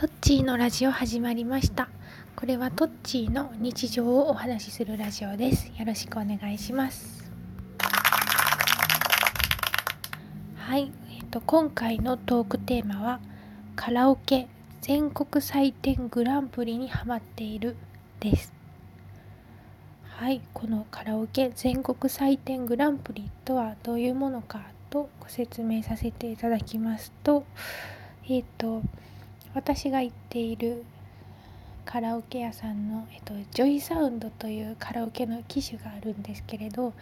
トッチーのラジオ始まりました。これはトッチーの日常をお話しするラジオです。よろしくお願いします。はい、えっと、今回のトークテーマはカラオケ全国採点グランプリにハマっているです。はい。このカラオケ全国採点グランプリとはどういうものかとご説明させていただきますとえっ、と私が行っているカラオケ屋さんの、えっと、ジョイサウンドというカラオケの機種があるんですけれど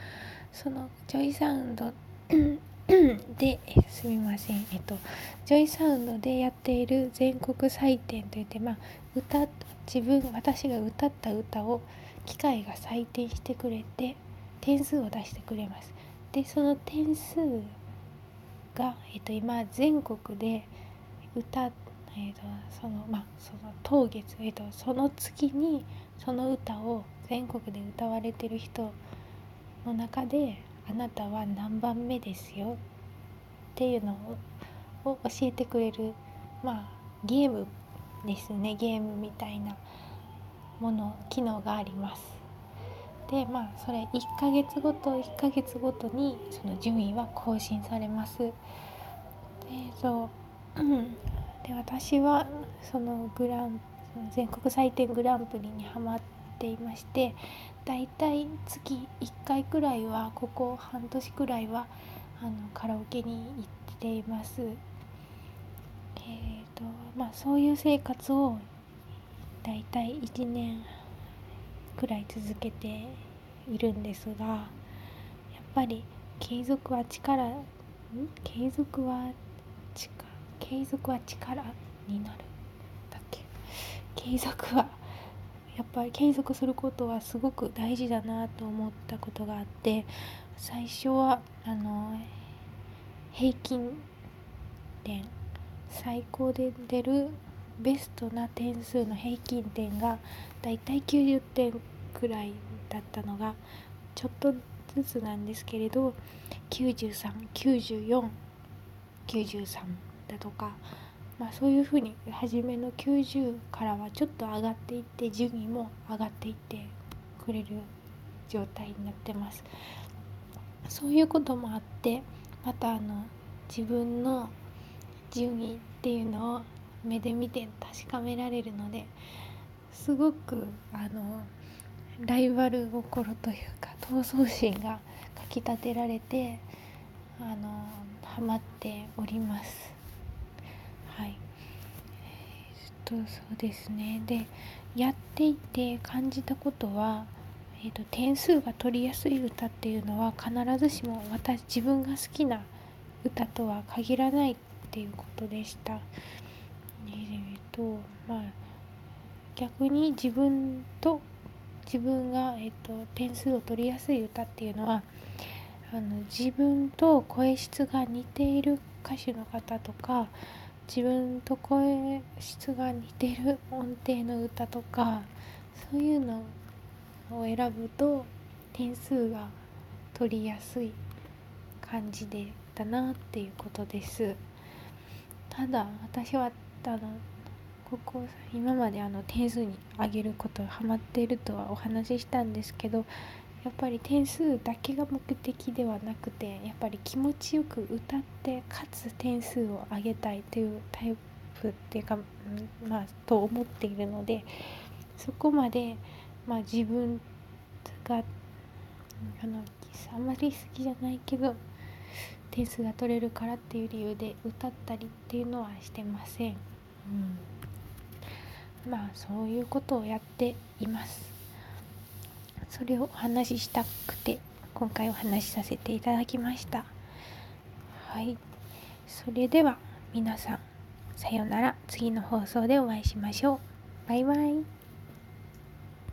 そのジョイサウンド で、すみません、えっと、ジョイサウンドでやっている全国採点といって、まあ、歌自分私が歌った歌を機械が採点してくれて点数を出してくれます。でその点数が、えっと、今全国で歌えーと、そのまあその当月、えーと、その月にその歌を全国で歌われてる人の中であなたは何番目ですよっていうのをを教えてくれるまあゲームですねゲームみたいなもの機能があります。でまあそれ1ヶ月ごと1ヶ月ごとにその順位は更新されます。でそうで私はそのグラン全国採点グランプリにはまっていましてだいたい月1回くらいはここ半年くらいはあのカラオケに行っています。えーとまあ、そういう生活をだいたい1年くらい続けているんですがやっぱり継続は力ん？継続は力継続は力になる。だっけ？継続はやっぱり継続することはすごく大事だなと思ったことがあって最初はあの平均点最高で出るベストな点数の平均点がだいたい90点くらいだったのがちょっとずつなんですけれど939493 93だとか、まあ、そういうふうに初めの90からはちょっと上がっていって順位も上がっていってくれる状態になってます。そういうこともあってまたあの自分の順位っていうのを目で見て確かめられるのですごくあのライバル心というか闘争心がかきたてられてあのハマっております。はいえー、っとそうですねでやっていて感じたことは、えーと、点数が取りやすい歌っていうのは必ずしも私自分が好きな歌とは限らないっていうことでした。えっ、とまあ逆に自分と自分が、えーと点数を取りやすい歌っていうのはあの自分と声質が似ている歌手の方とか自分と声質が似てる音程の歌とかそういうのを選ぶと点数が取りやすい感じでだなっていうことです。ただ私はあのここ今まであの点数に上げることハマっているとはお話ししたんですけどやっぱり点数だけが目的ではなくてやっぱり気持ちよく歌ってかつ点数を上げたいというタイプっていうかまあと思っているのでそこまで、まあ、自分があのあんまり好きじゃないけど点数が取れるからっていう理由で歌ったりっていうのはしてません。うん、まあそういうことをやっています。それをお話ししたくて今回お話しさせていただきました。はい。それでは皆さんさようなら。次の放送でお会いしましょう。バイバイ。